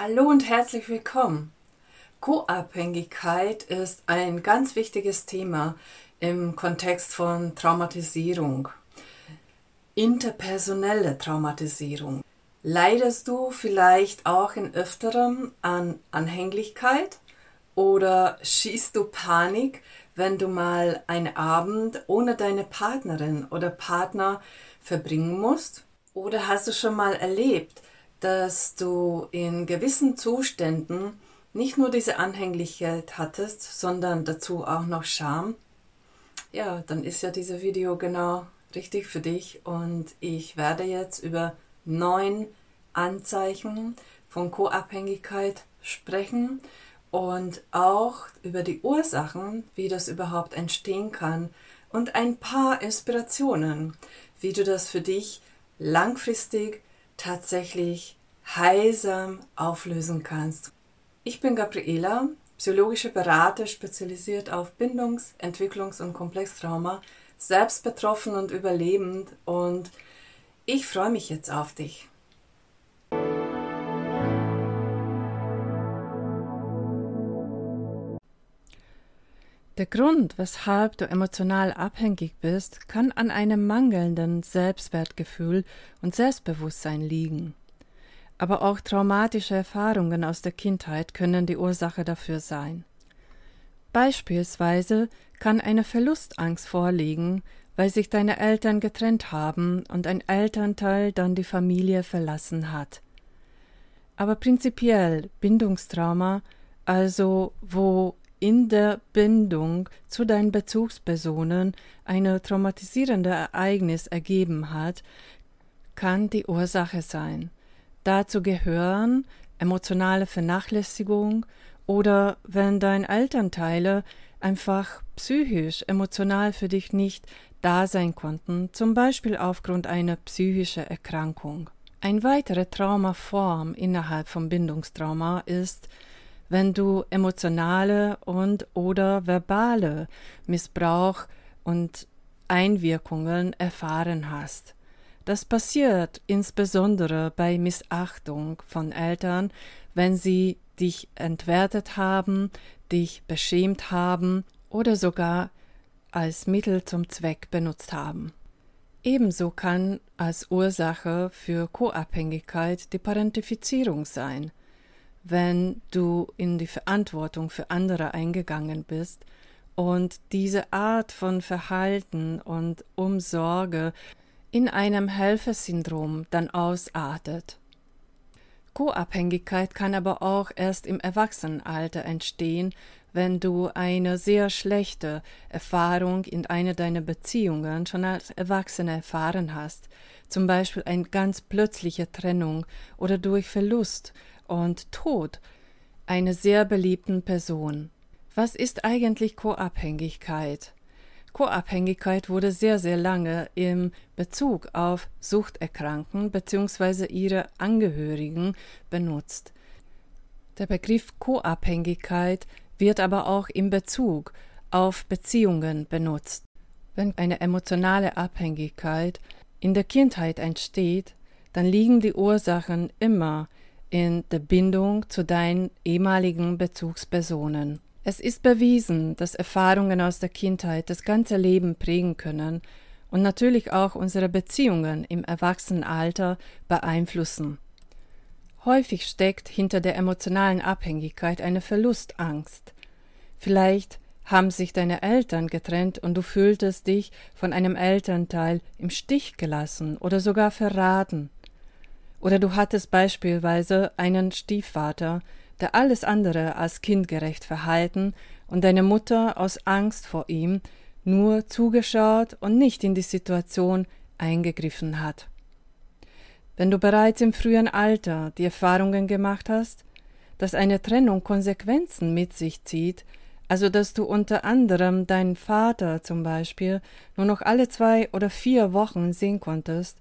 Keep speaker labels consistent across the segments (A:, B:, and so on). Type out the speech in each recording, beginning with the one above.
A: Hallo und herzlich willkommen. Co-Abhängigkeit ist ein ganz wichtiges Thema im Kontext von Traumatisierung. Interpersonelle Traumatisierung. Leidest du vielleicht auch in öfterem an Anhänglichkeit oder schießt du Panik, wenn du mal einen Abend ohne deine Partnerin oder Partner verbringen musst? Oder hast du schon mal erlebt, dass du in gewissen Zuständen nicht nur diese Anhänglichkeit hattest, sondern dazu auch noch Scham, ja, dann ist ja dieses Video genau richtig für dich und ich werde jetzt über neun Anzeichen von Co-Abhängigkeit sprechen und auch über die Ursachen, wie das überhaupt entstehen kann und ein paar Inspirationen, wie du das für dich langfristig tatsächlich heilsam auflösen kannst. Ich bin Gabriela, psychologische Berater, spezialisiert auf Bindungs-, Entwicklungs- und Komplextrauma, selbst betroffen und überlebend und ich freue mich jetzt auf dich. Der Grund, weshalb du emotional abhängig bist, kann an einem mangelnden Selbstwertgefühl und Selbstbewusstsein liegen. Aber auch traumatische Erfahrungen aus der Kindheit können die Ursache dafür sein. Beispielsweise kann eine Verlustangst vorliegen, weil sich deine Eltern getrennt haben und ein Elternteil dann die Familie verlassen hat. Aber prinzipiell Bindungstrauma, also wo in der Bindung zu deinen Bezugspersonen eine traumatisierende Ereignis ergeben hat, kann die Ursache sein. Dazu gehören emotionale Vernachlässigung oder wenn deine Elternteile einfach psychisch, emotional für dich nicht da sein konnten, zum Beispiel aufgrund einer psychischen Erkrankung. Eine weitere Traumaform innerhalb vom Bindungstrauma ist wenn du emotionale und oder verbale Missbrauch und Einwirkungen erfahren hast. Das passiert insbesondere bei Missachtung von Eltern, wenn sie dich entwertet haben, dich beschämt haben oder sogar als Mittel zum Zweck benutzt haben. Ebenso kann als Ursache für Co-Abhängigkeit die Parentifizierung sein wenn du in die Verantwortung für andere eingegangen bist und diese Art von Verhalten und Umsorge in einem Helfersyndrom dann ausartet. Co-Abhängigkeit kann aber auch erst im Erwachsenenalter entstehen, wenn du eine sehr schlechte Erfahrung in einer deiner Beziehungen schon als Erwachsener erfahren hast, zum Beispiel eine ganz plötzliche Trennung oder durch Verlust und Tod einer sehr beliebten Person. Was ist eigentlich Co-Abhängigkeit? Co-Abhängigkeit wurde sehr, sehr lange im Bezug auf Suchterkrankten bzw. ihre Angehörigen benutzt. Der Begriff Co-Abhängigkeit wird aber auch im Bezug auf Beziehungen benutzt. Wenn eine emotionale Abhängigkeit in der Kindheit entsteht, dann liegen die Ursachen immer in der Bindung zu deinen ehemaligen Bezugspersonen. Es ist bewiesen, dass Erfahrungen aus der Kindheit das ganze Leben prägen können und natürlich auch unsere Beziehungen im Erwachsenenalter beeinflussen. Häufig steckt hinter der emotionalen Abhängigkeit eine Verlustangst. Vielleicht haben sich deine Eltern getrennt und du fühltest dich von einem Elternteil im Stich gelassen oder sogar verraten. Oder du hattest beispielsweise einen Stiefvater, der alles andere als kindgerecht verhalten und deine Mutter aus Angst vor ihm nur zugeschaut und nicht in die Situation eingegriffen hat. Wenn du bereits im frühen Alter die Erfahrungen gemacht hast, dass eine Trennung Konsequenzen mit sich zieht, also dass du unter anderem deinen Vater zum Beispiel nur noch alle zwei oder vier Wochen sehen konntest,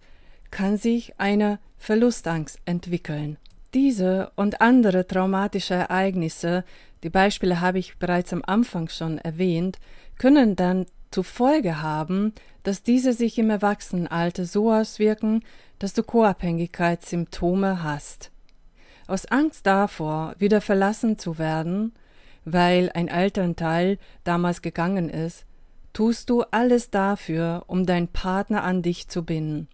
A: kann sich eine Verlustangst entwickeln. Diese und andere traumatische Ereignisse, die Beispiele habe ich bereits am Anfang schon erwähnt, können dann zur Folge haben, dass diese sich im Erwachsenenalter so auswirken, dass du Co-Abhängigkeitssymptome hast. Aus Angst davor, wieder verlassen zu werden, weil ein Elternteil damals gegangen ist, tust du alles dafür, um deinen Partner an dich zu binden.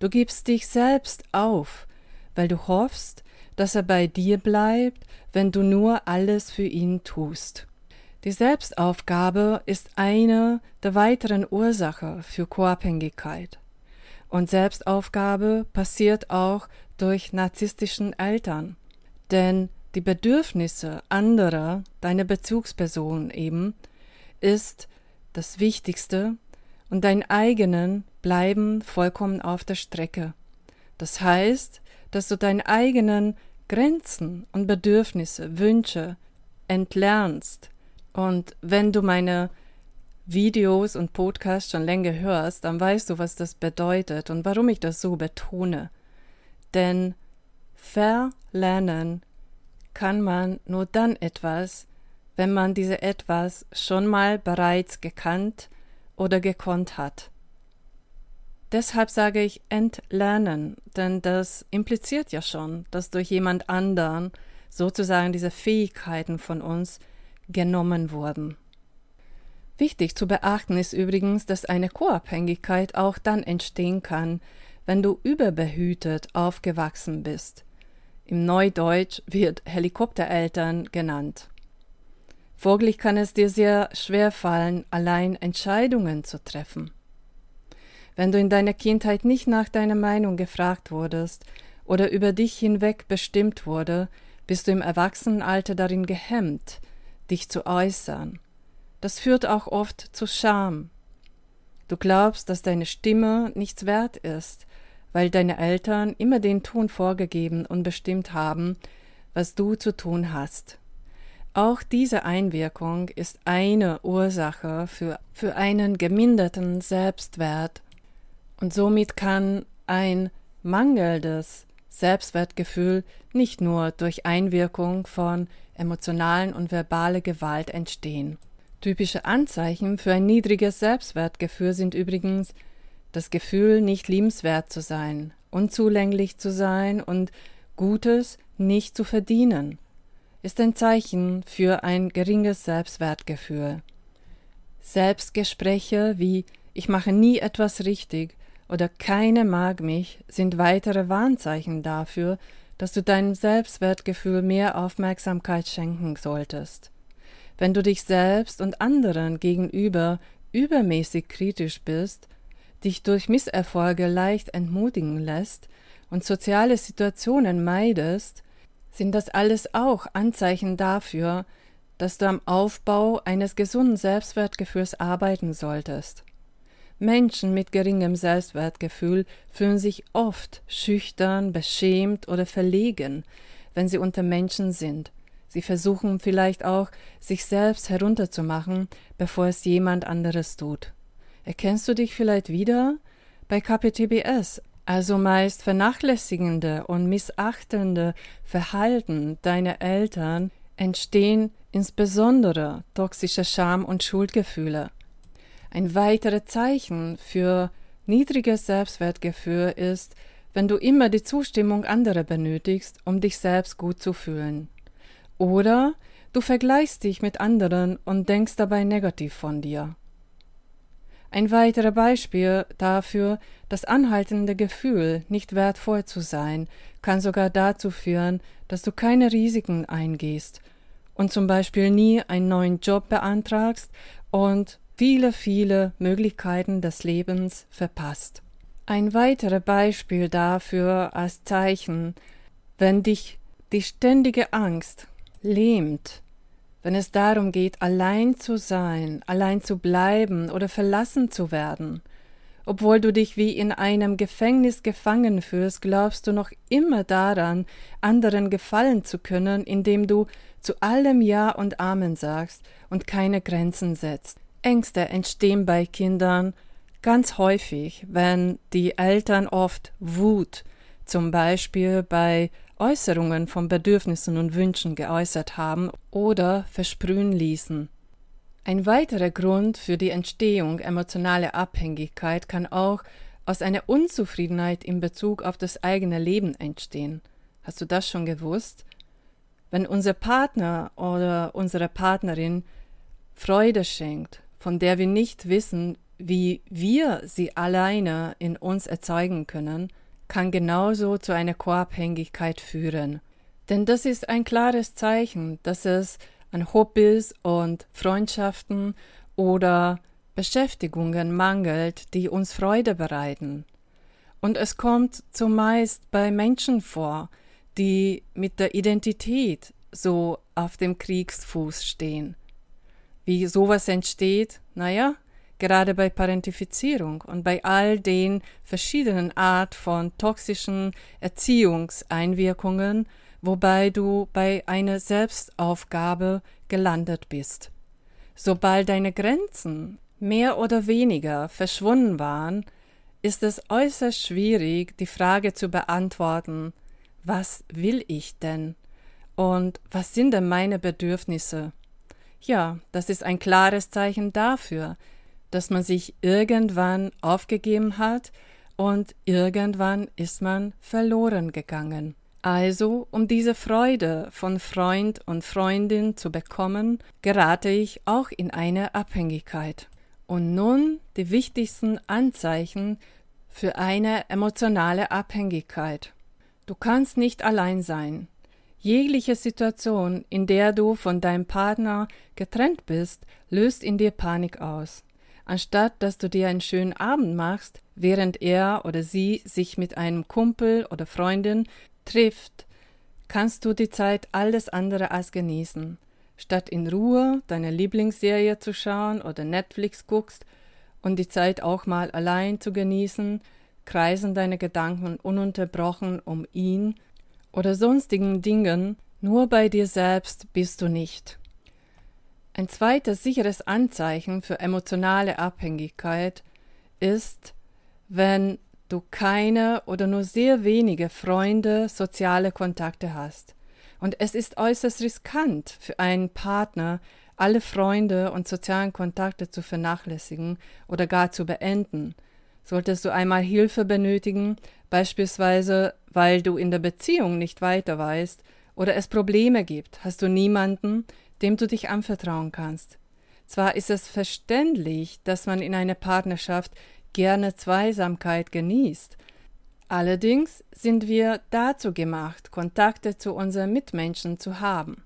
A: Du gibst dich selbst auf, weil du hoffst, dass er bei dir bleibt, wenn du nur alles für ihn tust. Die Selbstaufgabe ist eine der weiteren Ursachen für Co-Abhängigkeit. Und Selbstaufgabe passiert auch durch narzisstischen Eltern. Denn die Bedürfnisse anderer, deine Bezugsperson eben, ist das Wichtigste und dein eigenen bleiben vollkommen auf der Strecke. Das heißt, dass du deine eigenen Grenzen und Bedürfnisse, Wünsche entlernst. Und wenn du meine Videos und Podcasts schon länger hörst, dann weißt du, was das bedeutet und warum ich das so betone. Denn verlernen kann man nur dann etwas, wenn man diese etwas schon mal bereits gekannt oder gekonnt hat. Deshalb sage ich entlernen, denn das impliziert ja schon, dass durch jemand anderen sozusagen diese Fähigkeiten von uns genommen wurden. Wichtig zu beachten ist übrigens, dass eine Co-Abhängigkeit auch dann entstehen kann, wenn du überbehütet aufgewachsen bist. Im Neudeutsch wird Helikoptereltern genannt. Folglich kann es dir sehr schwer fallen, allein Entscheidungen zu treffen. Wenn du in deiner Kindheit nicht nach deiner Meinung gefragt wurdest oder über dich hinweg bestimmt wurde, bist du im Erwachsenenalter darin gehemmt, dich zu äußern das führt auch oft zu Scham. Du glaubst, dass deine Stimme nichts wert ist, weil deine Eltern immer den Ton vorgegeben und bestimmt haben, was du zu tun hast. Auch diese Einwirkung ist eine Ursache für, für einen geminderten Selbstwert und somit kann ein mangelndes Selbstwertgefühl nicht nur durch Einwirkung von emotionalen und verbale Gewalt entstehen. Typische Anzeichen für ein niedriges Selbstwertgefühl sind übrigens das Gefühl, nicht liebenswert zu sein, unzulänglich zu sein und Gutes nicht zu verdienen, ist ein Zeichen für ein geringes Selbstwertgefühl. Selbstgespräche wie ich mache nie etwas richtig oder keine mag mich sind weitere Warnzeichen dafür, dass du deinem Selbstwertgefühl mehr Aufmerksamkeit schenken solltest. Wenn du dich selbst und anderen gegenüber übermäßig kritisch bist, dich durch Misserfolge leicht entmutigen lässt und soziale Situationen meidest, sind das alles auch Anzeichen dafür, dass du am Aufbau eines gesunden Selbstwertgefühls arbeiten solltest. Menschen mit geringem Selbstwertgefühl fühlen sich oft schüchtern, beschämt oder verlegen, wenn sie unter Menschen sind Sie versuchen vielleicht auch, sich selbst herunterzumachen, bevor es jemand anderes tut. Erkennst du dich vielleicht wieder? Bei KPTBS, also meist vernachlässigende und missachtende Verhalten deiner Eltern, entstehen insbesondere toxische Scham- und Schuldgefühle. Ein weiteres Zeichen für niedriges Selbstwertgefühl ist, wenn du immer die Zustimmung anderer benötigst, um dich selbst gut zu fühlen. Oder du vergleichst dich mit anderen und denkst dabei negativ von dir. Ein weiteres Beispiel dafür, das anhaltende Gefühl, nicht wertvoll zu sein, kann sogar dazu führen, dass du keine Risiken eingehst und zum Beispiel nie einen neuen Job beantragst und viele, viele Möglichkeiten des Lebens verpasst. Ein weiteres Beispiel dafür als Zeichen, wenn dich die ständige Angst lähmt, wenn es darum geht, allein zu sein, allein zu bleiben oder verlassen zu werden. Obwohl du dich wie in einem Gefängnis gefangen fühlst, glaubst du noch immer daran, anderen gefallen zu können, indem du zu allem Ja und Amen sagst und keine Grenzen setzt. Ängste entstehen bei Kindern ganz häufig, wenn die Eltern oft Wut, zum Beispiel bei Äußerungen von Bedürfnissen und Wünschen geäußert haben oder versprühen ließen. Ein weiterer Grund für die Entstehung emotionaler Abhängigkeit kann auch aus einer Unzufriedenheit in Bezug auf das eigene Leben entstehen. Hast du das schon gewusst? Wenn unser Partner oder unsere Partnerin Freude schenkt, von der wir nicht wissen, wie wir sie alleine in uns erzeugen können, kann genauso zu einer Co-Abhängigkeit führen. Denn das ist ein klares Zeichen, dass es an Hobbys und Freundschaften oder Beschäftigungen mangelt, die uns Freude bereiten. Und es kommt zumeist bei Menschen vor, die mit der Identität so auf dem Kriegsfuß stehen. Wie sowas entsteht, naja, gerade bei Parentifizierung und bei all den verschiedenen Art von toxischen Erziehungseinwirkungen, wobei du bei einer Selbstaufgabe gelandet bist. Sobald deine Grenzen mehr oder weniger verschwunden waren, ist es äußerst schwierig, die Frage zu beantworten, was will ich denn? Und was sind denn meine Bedürfnisse? Ja, das ist ein klares Zeichen dafür, dass man sich irgendwann aufgegeben hat und irgendwann ist man verloren gegangen. Also, um diese Freude von Freund und Freundin zu bekommen, gerate ich auch in eine Abhängigkeit. Und nun die wichtigsten Anzeichen für eine emotionale Abhängigkeit. Du kannst nicht allein sein. Jegliche Situation, in der du von deinem Partner getrennt bist, löst in dir Panik aus. Anstatt dass du dir einen schönen Abend machst, während er oder sie sich mit einem Kumpel oder Freundin trifft, kannst du die Zeit alles andere als genießen. Statt in Ruhe deine Lieblingsserie zu schauen oder Netflix guckst und die Zeit auch mal allein zu genießen, kreisen deine Gedanken ununterbrochen um ihn oder sonstigen Dingen, nur bei dir selbst bist du nicht. Ein zweites sicheres Anzeichen für emotionale Abhängigkeit ist, wenn du keine oder nur sehr wenige Freunde, soziale Kontakte hast. Und es ist äußerst riskant für einen Partner, alle Freunde und sozialen Kontakte zu vernachlässigen oder gar zu beenden. Solltest du einmal Hilfe benötigen, beispielsweise weil du in der Beziehung nicht weiter weißt oder es Probleme gibt, hast du niemanden, dem du dich anvertrauen kannst. Zwar ist es verständlich, dass man in einer Partnerschaft gerne Zweisamkeit genießt, allerdings sind wir dazu gemacht, Kontakte zu unseren Mitmenschen zu haben.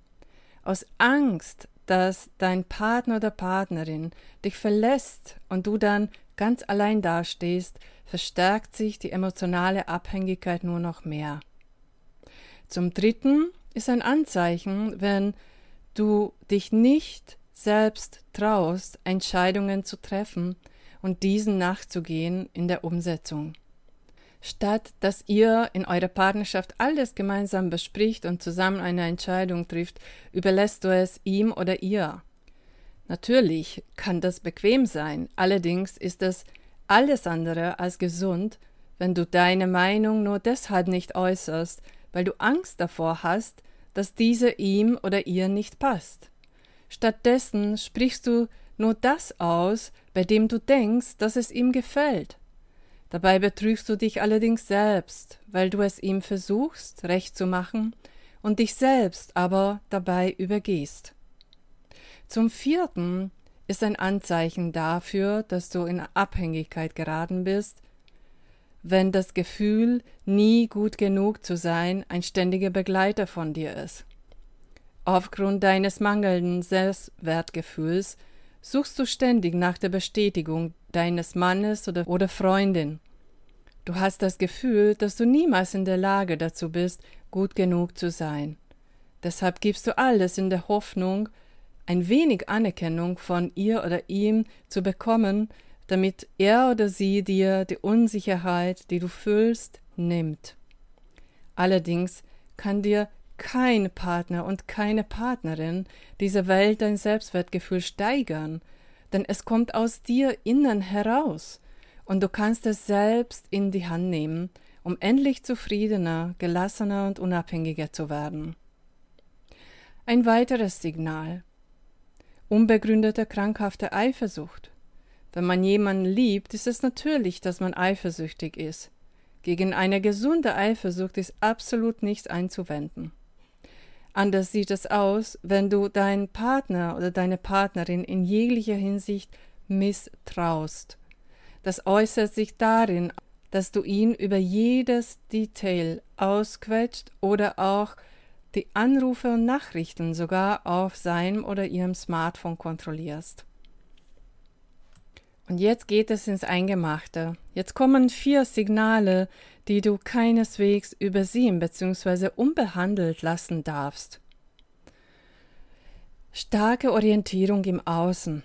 A: Aus Angst, dass dein Partner oder Partnerin dich verlässt und du dann ganz allein dastehst, verstärkt sich die emotionale Abhängigkeit nur noch mehr. Zum Dritten ist ein Anzeichen, wenn du dich nicht selbst traust, Entscheidungen zu treffen und diesen nachzugehen in der Umsetzung. Statt dass ihr in eurer Partnerschaft alles gemeinsam bespricht und zusammen eine Entscheidung trifft, überlässt du es ihm oder ihr. Natürlich kann das bequem sein, allerdings ist es alles andere als gesund, wenn du deine Meinung nur deshalb nicht äußerst, weil du Angst davor hast, dass diese ihm oder ihr nicht passt. Stattdessen sprichst du nur das aus, bei dem du denkst, dass es ihm gefällt. Dabei betrügst du dich allerdings selbst, weil du es ihm versuchst, recht zu machen und dich selbst aber dabei übergehst. Zum vierten ist ein Anzeichen dafür, dass du in Abhängigkeit geraten bist, wenn das Gefühl, nie gut genug zu sein, ein ständiger Begleiter von dir ist. Aufgrund deines mangelnden Selbstwertgefühls suchst du ständig nach der Bestätigung deines Mannes oder, oder Freundin. Du hast das Gefühl, dass du niemals in der Lage dazu bist, gut genug zu sein. Deshalb gibst du alles in der Hoffnung, ein wenig Anerkennung von ihr oder ihm zu bekommen, damit er oder sie dir die Unsicherheit, die du fühlst, nimmt. Allerdings kann dir kein Partner und keine Partnerin dieser Welt dein Selbstwertgefühl steigern, denn es kommt aus dir innen heraus, und du kannst es selbst in die Hand nehmen, um endlich zufriedener, gelassener und unabhängiger zu werden. Ein weiteres Signal unbegründete krankhafte Eifersucht. Wenn man jemanden liebt, ist es natürlich, dass man eifersüchtig ist. Gegen eine gesunde Eifersucht ist absolut nichts einzuwenden. Anders sieht es aus, wenn du deinen Partner oder deine Partnerin in jeglicher Hinsicht misstraust. Das äußert sich darin, dass du ihn über jedes Detail ausquetscht oder auch die Anrufe und Nachrichten sogar auf seinem oder ihrem Smartphone kontrollierst. Und jetzt geht es ins Eingemachte. Jetzt kommen vier Signale, die du keineswegs übersehen bzw. unbehandelt lassen darfst. Starke Orientierung im Außen.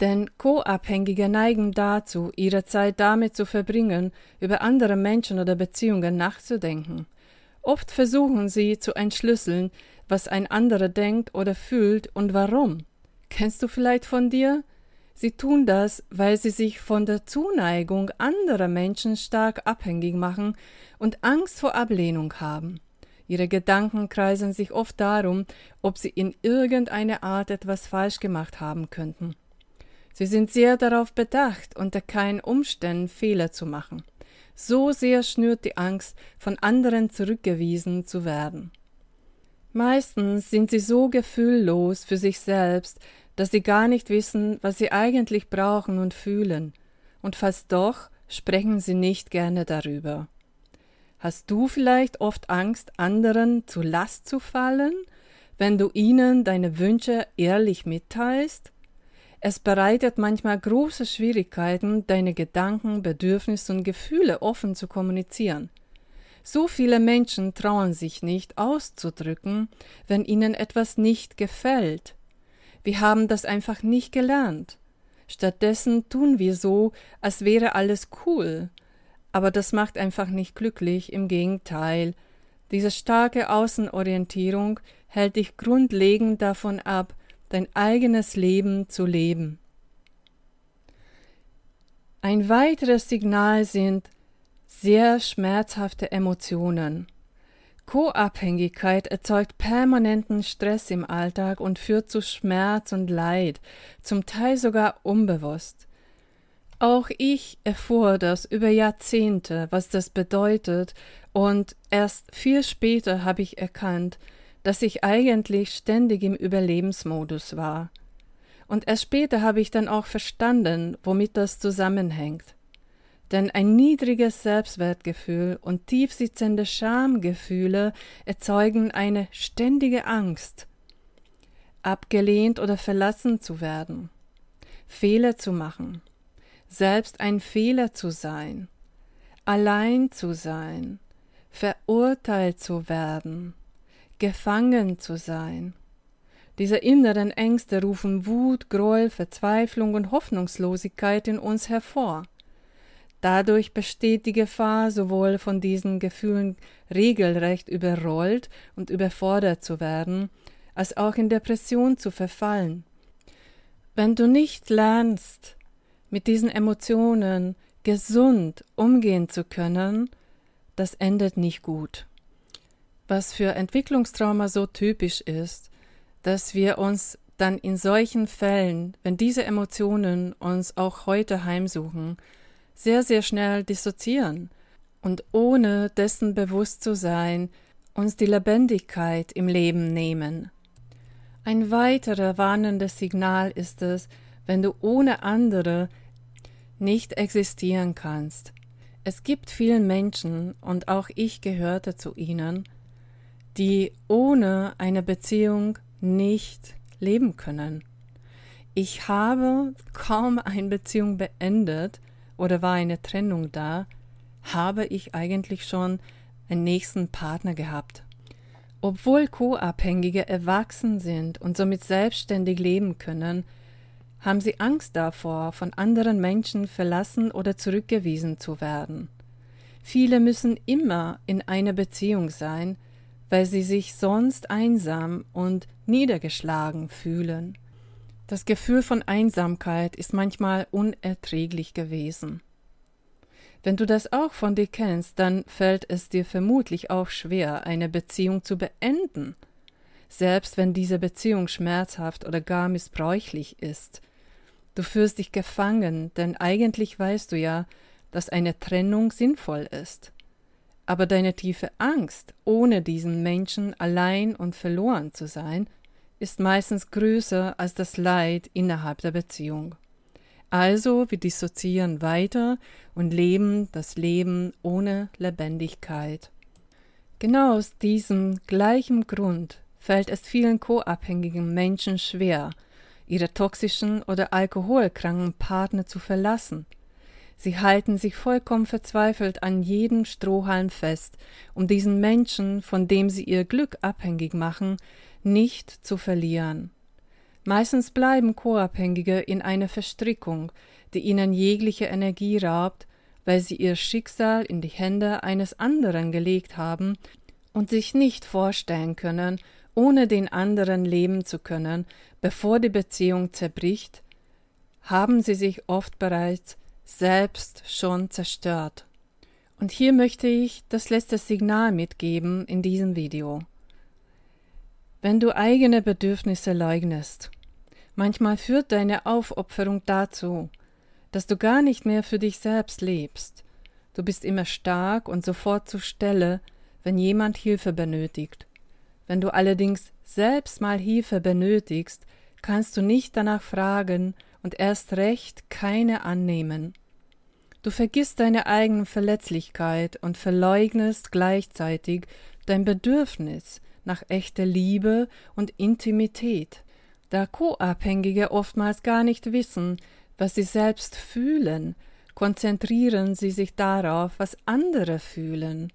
A: Denn Co-Abhängige neigen dazu, ihre Zeit damit zu verbringen, über andere Menschen oder Beziehungen nachzudenken. Oft versuchen sie zu entschlüsseln, was ein anderer denkt oder fühlt und warum. Kennst du vielleicht von dir? Sie tun das, weil sie sich von der Zuneigung anderer Menschen stark abhängig machen und Angst vor Ablehnung haben. Ihre Gedanken kreisen sich oft darum, ob sie in irgendeiner Art etwas falsch gemacht haben könnten. Sie sind sehr darauf bedacht, unter keinen Umständen Fehler zu machen. So sehr schnürt die Angst, von anderen zurückgewiesen zu werden. Meistens sind sie so gefühllos für sich selbst, dass sie gar nicht wissen, was sie eigentlich brauchen und fühlen, und fast doch sprechen sie nicht gerne darüber. Hast du vielleicht oft Angst, anderen zu Last zu fallen, wenn du ihnen deine Wünsche ehrlich mitteilst? Es bereitet manchmal große Schwierigkeiten, deine Gedanken, Bedürfnisse und Gefühle offen zu kommunizieren. So viele Menschen trauen sich nicht auszudrücken, wenn ihnen etwas nicht gefällt, wir haben das einfach nicht gelernt. Stattdessen tun wir so, als wäre alles cool. Aber das macht einfach nicht glücklich, im Gegenteil. Diese starke Außenorientierung hält dich grundlegend davon ab, dein eigenes Leben zu leben. Ein weiteres Signal sind sehr schmerzhafte Emotionen. Co-Abhängigkeit erzeugt permanenten Stress im Alltag und führt zu Schmerz und Leid, zum Teil sogar unbewusst. Auch ich erfuhr das über Jahrzehnte, was das bedeutet, und erst viel später habe ich erkannt, dass ich eigentlich ständig im Überlebensmodus war. Und erst später habe ich dann auch verstanden, womit das zusammenhängt. Denn ein niedriges Selbstwertgefühl und tiefsitzende Schamgefühle erzeugen eine ständige Angst, abgelehnt oder verlassen zu werden, Fehler zu machen, selbst ein Fehler zu sein, allein zu sein, verurteilt zu werden, gefangen zu sein. Diese inneren Ängste rufen Wut, Groll, Verzweiflung und Hoffnungslosigkeit in uns hervor. Dadurch besteht die Gefahr, sowohl von diesen Gefühlen regelrecht überrollt und überfordert zu werden, als auch in Depression zu verfallen. Wenn du nicht lernst, mit diesen Emotionen gesund umgehen zu können, das endet nicht gut. Was für Entwicklungstrauma so typisch ist, dass wir uns dann in solchen Fällen, wenn diese Emotionen uns auch heute heimsuchen, sehr, sehr schnell dissoziieren und ohne dessen bewusst zu sein, uns die Lebendigkeit im Leben nehmen. Ein weiterer warnendes Signal ist es, wenn du ohne andere nicht existieren kannst. Es gibt viele Menschen, und auch ich gehörte zu ihnen, die ohne eine Beziehung nicht leben können. Ich habe kaum eine Beziehung beendet, oder war eine Trennung da, habe ich eigentlich schon einen nächsten Partner gehabt. Obwohl Co-Abhängige erwachsen sind und somit selbstständig leben können, haben sie Angst davor, von anderen Menschen verlassen oder zurückgewiesen zu werden. Viele müssen immer in einer Beziehung sein, weil sie sich sonst einsam und niedergeschlagen fühlen. Das Gefühl von Einsamkeit ist manchmal unerträglich gewesen. Wenn du das auch von dir kennst, dann fällt es dir vermutlich auch schwer, eine Beziehung zu beenden, selbst wenn diese Beziehung schmerzhaft oder gar missbräuchlich ist. Du fühlst dich gefangen, denn eigentlich weißt du ja, dass eine Trennung sinnvoll ist. Aber deine tiefe Angst, ohne diesen Menschen allein und verloren zu sein, ist meistens größer als das Leid innerhalb der Beziehung. Also wir dissoziieren weiter und leben das Leben ohne Lebendigkeit. Genau aus diesem gleichen Grund fällt es vielen co-abhängigen Menschen schwer, ihre toxischen oder alkoholkranken Partner zu verlassen. Sie halten sich vollkommen verzweifelt an jedem Strohhalm fest, um diesen Menschen, von dem sie ihr Glück abhängig machen, nicht zu verlieren. Meistens bleiben Co-Abhängige in einer Verstrickung, die ihnen jegliche Energie raubt, weil sie ihr Schicksal in die Hände eines anderen gelegt haben und sich nicht vorstellen können, ohne den anderen leben zu können, bevor die Beziehung zerbricht, haben sie sich oft bereits selbst schon zerstört. Und hier möchte ich das letzte Signal mitgeben in diesem Video. Wenn du eigene Bedürfnisse leugnest, Manchmal führt deine Aufopferung dazu, dass du gar nicht mehr für dich selbst lebst. Du bist immer stark und sofort zur Stelle, wenn jemand Hilfe benötigt. Wenn du allerdings selbst mal Hilfe benötigst, kannst du nicht danach fragen und erst recht keine annehmen. Du vergisst deine eigene Verletzlichkeit und verleugnest gleichzeitig dein Bedürfnis nach echter Liebe und Intimität. Da Co-Abhängige oftmals gar nicht wissen, was sie selbst fühlen, konzentrieren sie sich darauf, was andere fühlen.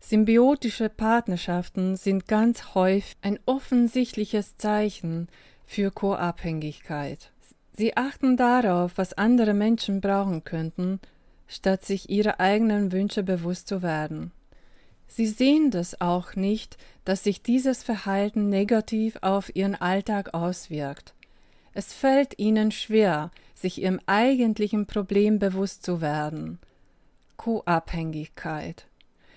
A: Symbiotische Partnerschaften sind ganz häufig ein offensichtliches Zeichen für Co-Abhängigkeit. Sie achten darauf, was andere Menschen brauchen könnten, statt sich ihrer eigenen Wünsche bewusst zu werden. Sie sehen das auch nicht, dass sich dieses Verhalten negativ auf ihren Alltag auswirkt. Es fällt ihnen schwer, sich ihrem eigentlichen Problem bewusst zu werden. Co-Abhängigkeit.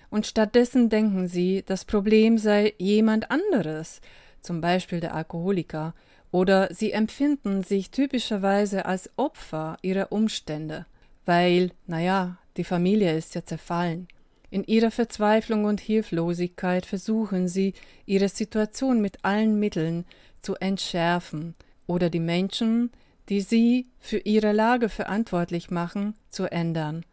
A: Und stattdessen denken sie, das Problem sei jemand anderes, zum Beispiel der Alkoholiker, oder sie empfinden sich typischerweise als Opfer ihrer Umstände, weil, naja, die Familie ist ja zerfallen. In ihrer Verzweiflung und Hilflosigkeit versuchen sie, ihre Situation mit allen Mitteln zu entschärfen oder die Menschen, die sie für ihre Lage verantwortlich machen, zu ändern.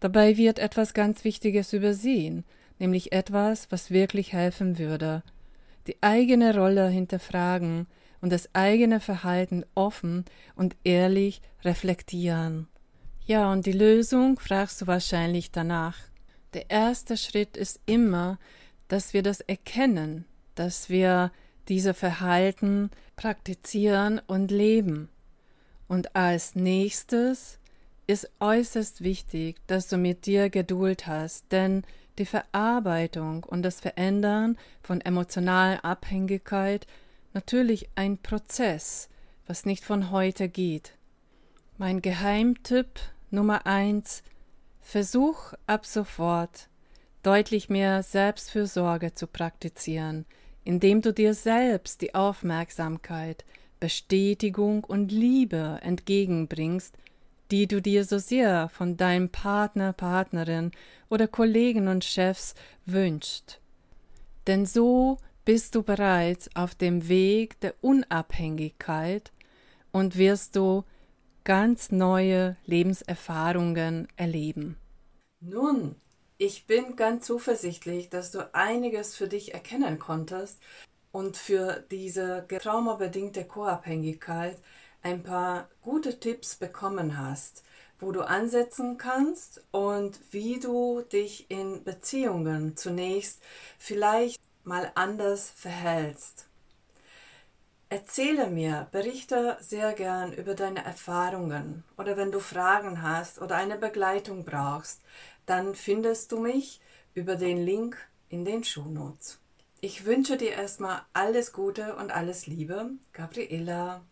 A: Dabei wird etwas ganz Wichtiges übersehen, nämlich etwas, was wirklich helfen würde. Die eigene Rolle hinterfragen und das eigene Verhalten offen und ehrlich reflektieren. Ja, und die Lösung fragst du wahrscheinlich danach. Der erste Schritt ist immer, dass wir das erkennen, dass wir diese Verhalten praktizieren und leben. Und als nächstes ist äußerst wichtig, dass du mit dir Geduld hast, denn die Verarbeitung und das Verändern von emotionaler Abhängigkeit natürlich ein Prozess, was nicht von heute geht. Mein Geheimtipp Nummer eins Versuch ab sofort deutlich mehr Selbstfürsorge zu praktizieren, indem du dir selbst die Aufmerksamkeit, Bestätigung und Liebe entgegenbringst, die du dir so sehr von deinem Partner, Partnerin oder Kollegen und Chefs wünschst. Denn so bist du bereits auf dem Weg der Unabhängigkeit und wirst du ganz neue Lebenserfahrungen erleben. Nun, ich bin ganz zuversichtlich, dass du einiges für dich erkennen konntest und für diese traumabedingte Co-Abhängigkeit ein paar gute Tipps bekommen hast, wo du ansetzen kannst und wie du dich in Beziehungen zunächst vielleicht mal anders verhältst. Erzähle mir, berichte sehr gern über deine Erfahrungen oder wenn du Fragen hast oder eine Begleitung brauchst, dann findest du mich über den Link in den Shownotes. Ich wünsche dir erstmal alles Gute und alles Liebe, Gabriela.